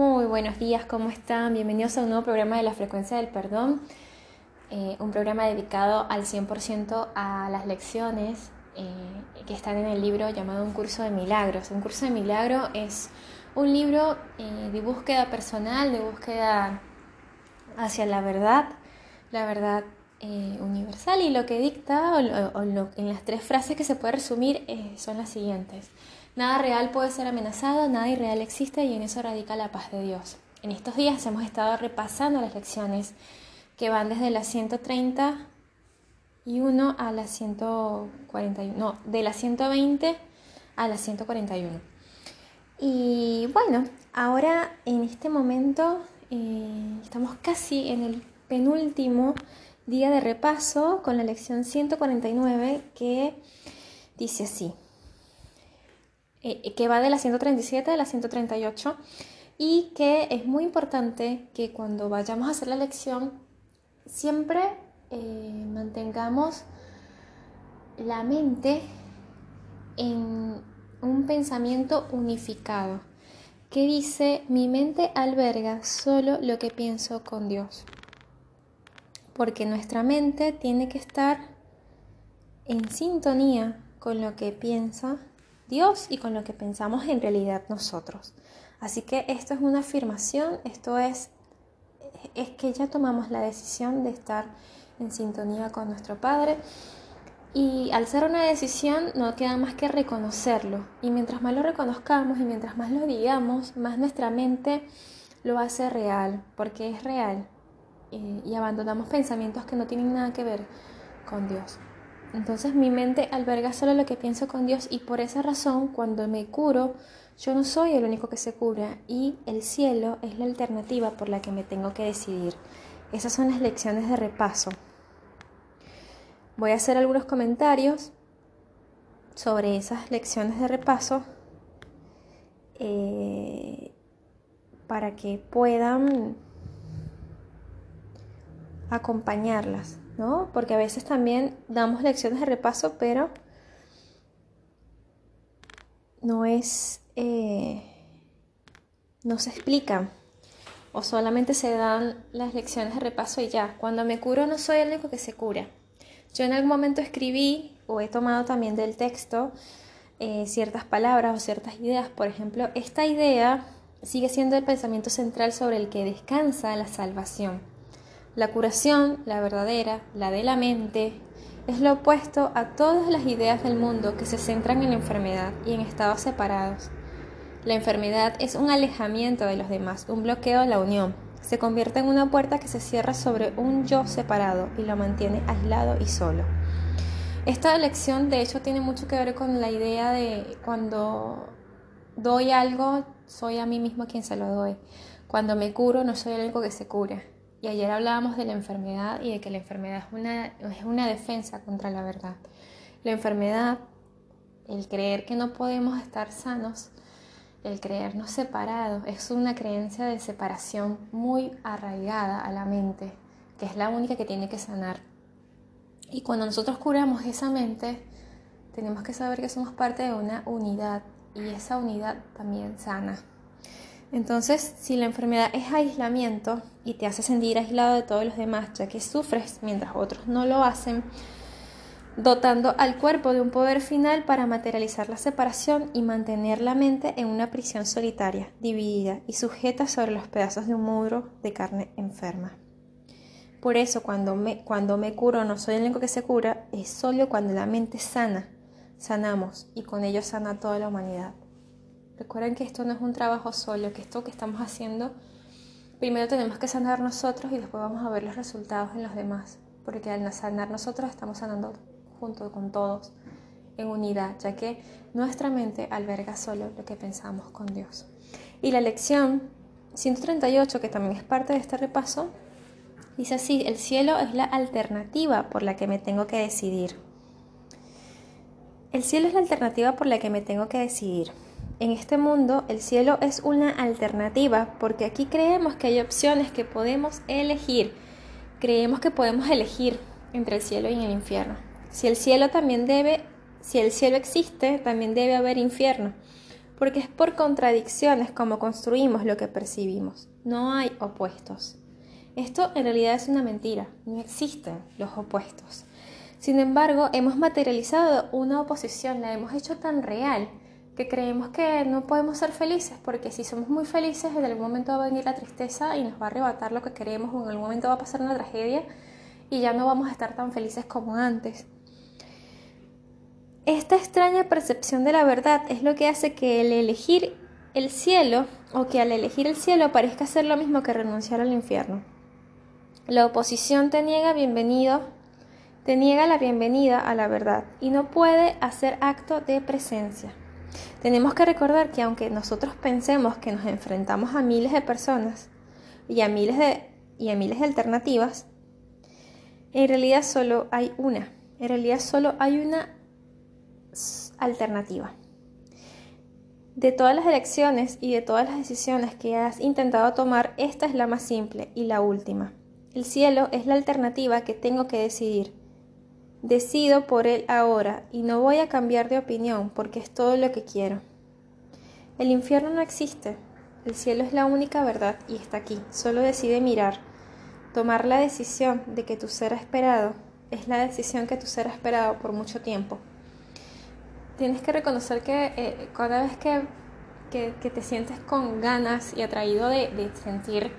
buenos días, ¿cómo están? Bienvenidos a un nuevo programa de la frecuencia del perdón, eh, un programa dedicado al 100% a las lecciones eh, que están en el libro llamado Un curso de milagros. Un curso de milagro es un libro eh, de búsqueda personal, de búsqueda hacia la verdad, la verdad universal y lo que dicta, o, en las tres frases que se puede resumir, son las siguientes. Nada real puede ser amenazado, nada irreal existe y en eso radica la paz de Dios. En estos días hemos estado repasando las lecciones que van desde la 131 a la 141, no, de la 120 a la 141. Y bueno, ahora en este momento eh, estamos casi en el penúltimo día de repaso con la lección 149 que dice así. Eh, que va de la 137 a la 138 y que es muy importante que cuando vayamos a hacer la lección siempre eh, mantengamos la mente en un pensamiento unificado que dice mi mente alberga solo lo que pienso con Dios porque nuestra mente tiene que estar en sintonía con lo que piensa Dios y con lo que pensamos en realidad nosotros. Así que esto es una afirmación, esto es, es que ya tomamos la decisión de estar en sintonía con nuestro Padre. Y al ser una decisión no queda más que reconocerlo. Y mientras más lo reconozcamos y mientras más lo digamos, más nuestra mente lo hace real, porque es real. Y, y abandonamos pensamientos que no tienen nada que ver con Dios. Entonces mi mente alberga solo lo que pienso con Dios y por esa razón cuando me curo, yo no soy el único que se cura y el cielo es la alternativa por la que me tengo que decidir. Esas son las lecciones de repaso. Voy a hacer algunos comentarios sobre esas lecciones de repaso eh, para que puedan acompañarlas. Porque a veces también damos lecciones de repaso, pero no es, eh, no se explica o solamente se dan las lecciones de repaso y ya. Cuando me curo no soy el único que se cura. Yo en algún momento escribí o he tomado también del texto eh, ciertas palabras o ciertas ideas. Por ejemplo, esta idea sigue siendo el pensamiento central sobre el que descansa la salvación. La curación, la verdadera, la de la mente, es lo opuesto a todas las ideas del mundo que se centran en la enfermedad y en estados separados. La enfermedad es un alejamiento de los demás, un bloqueo de la unión. Se convierte en una puerta que se cierra sobre un yo separado y lo mantiene aislado y solo. Esta lección de hecho tiene mucho que ver con la idea de cuando doy algo, soy a mí mismo quien se lo doy. Cuando me curo, no soy único que se cura. Y ayer hablábamos de la enfermedad y de que la enfermedad es una, es una defensa contra la verdad. La enfermedad, el creer que no podemos estar sanos, el creernos separados, es una creencia de separación muy arraigada a la mente, que es la única que tiene que sanar. Y cuando nosotros curamos esa mente, tenemos que saber que somos parte de una unidad y esa unidad también sana. Entonces, si la enfermedad es aislamiento y te hace sentir aislado de todos los demás, ya que sufres mientras otros no lo hacen, dotando al cuerpo de un poder final para materializar la separación y mantener la mente en una prisión solitaria, dividida y sujeta sobre los pedazos de un muro de carne enferma. Por eso cuando me, cuando me curo no soy el único que se cura, es solo cuando la mente sana, sanamos y con ello sana toda la humanidad. Recuerden que esto no es un trabajo solo, que esto que estamos haciendo, primero tenemos que sanar nosotros y después vamos a ver los resultados en los demás, porque al sanar nosotros estamos sanando junto con todos, en unidad, ya que nuestra mente alberga solo lo que pensamos con Dios. Y la lección 138, que también es parte de este repaso, dice así, el cielo es la alternativa por la que me tengo que decidir. El cielo es la alternativa por la que me tengo que decidir. En este mundo el cielo es una alternativa porque aquí creemos que hay opciones que podemos elegir. Creemos que podemos elegir entre el cielo y el infierno. Si el cielo también debe, si el cielo existe, también debe haber infierno. porque es por contradicciones como construimos lo que percibimos. No hay opuestos. Esto en realidad es una mentira, no existen los opuestos. Sin embargo, hemos materializado una oposición, la hemos hecho tan real que creemos que no podemos ser felices, porque si somos muy felices, en algún momento va a venir la tristeza y nos va a arrebatar lo que queremos, o en algún momento va a pasar una tragedia y ya no vamos a estar tan felices como antes. Esta extraña percepción de la verdad es lo que hace que el elegir el cielo, o que al elegir el cielo parezca ser lo mismo que renunciar al infierno. La oposición te niega bienvenido te niega la bienvenida a la verdad y no puede hacer acto de presencia. Tenemos que recordar que aunque nosotros pensemos que nos enfrentamos a miles de personas y a miles de, y a miles de alternativas, en realidad solo hay una. En realidad solo hay una alternativa. De todas las elecciones y de todas las decisiones que has intentado tomar, esta es la más simple y la última. El cielo es la alternativa que tengo que decidir. Decido por él ahora y no voy a cambiar de opinión porque es todo lo que quiero. El infierno no existe. El cielo es la única verdad y está aquí. Solo decide mirar. Tomar la decisión de que tu ser esperado es la decisión que tu ser esperado por mucho tiempo. Tienes que reconocer que eh, cada vez que, te sientes con ganas y atraído de sentir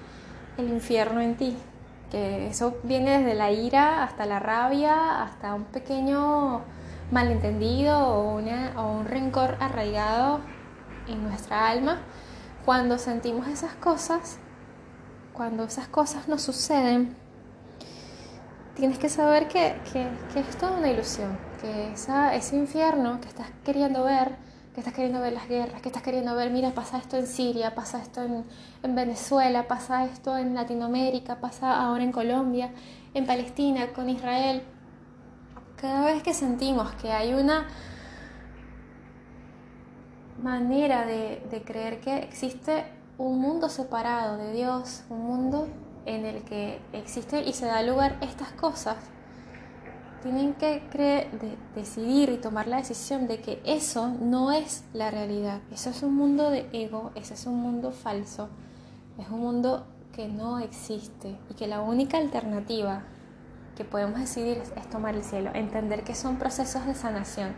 el infierno en ti, que eso viene desde la ira hasta la rabia, hasta un pequeño malentendido o, un rencor arraigado en nuestra alma. Cuando sentimos esas cosas, cuando esas cosas nos suceden, tienes que saber que, que, que es toda una ilusión, que esa, ese infierno que estás queriendo ver, que estás queriendo ver las guerras, que estás queriendo ver, mira, pasa esto en Siria, pasa esto en, Venezuela, pasa esto en Latinoamérica, pasa ahora en Colombia, en Palestina, con Israel. Cada vez que sentimos que hay una manera de, de creer que existe un mundo separado de Dios, un mundo en el que existe y se da lugar estas cosas, tienen que decidir y tomar la decisión de que eso no es la realidad. Eso es un mundo de ego, ese es un mundo falso, es un mundo que no existe y que la única alternativa que podemos decidir es, tomar el cielo, entender que son procesos de sanación,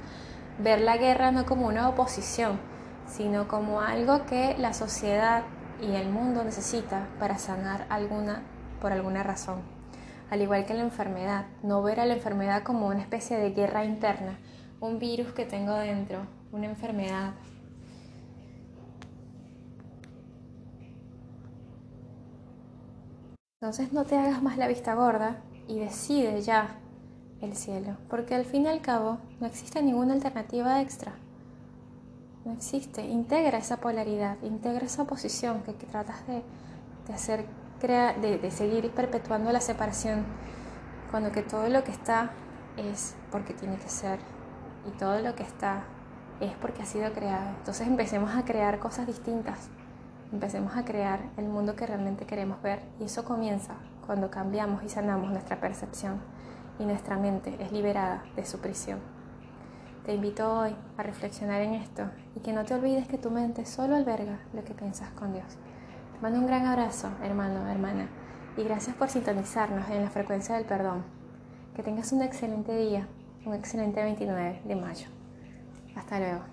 ver la guerra no como una oposición, sino como algo que la sociedad y el mundo necesita para sanar alguna por alguna razón al igual que la enfermedad, no ver a la enfermedad como una especie de guerra interna, un virus que tengo dentro, una enfermedad. Entonces no te hagas más la vista gorda y decide ya el cielo, porque al fin y al cabo no existe ninguna alternativa extra. No existe. Integra esa polaridad, integra esa oposición que, tratas de, de hacer de, seguir perpetuando la separación, cuando que todo lo que está es porque tiene que ser y todo lo que está es porque ha sido creado. Entonces empecemos a crear cosas distintas, empecemos a crear el mundo que realmente queremos ver y eso comienza cuando cambiamos y sanamos nuestra percepción y nuestra mente es liberada de su prisión. Te invito hoy a reflexionar en esto y que no te olvides que tu mente solo alberga lo que piensas con Dios mando un gran abrazo, hermano, hermana, y gracias por sintonizarnos en la frecuencia del perdón. Que tengas un excelente día, un excelente 29 de mayo. Hasta luego.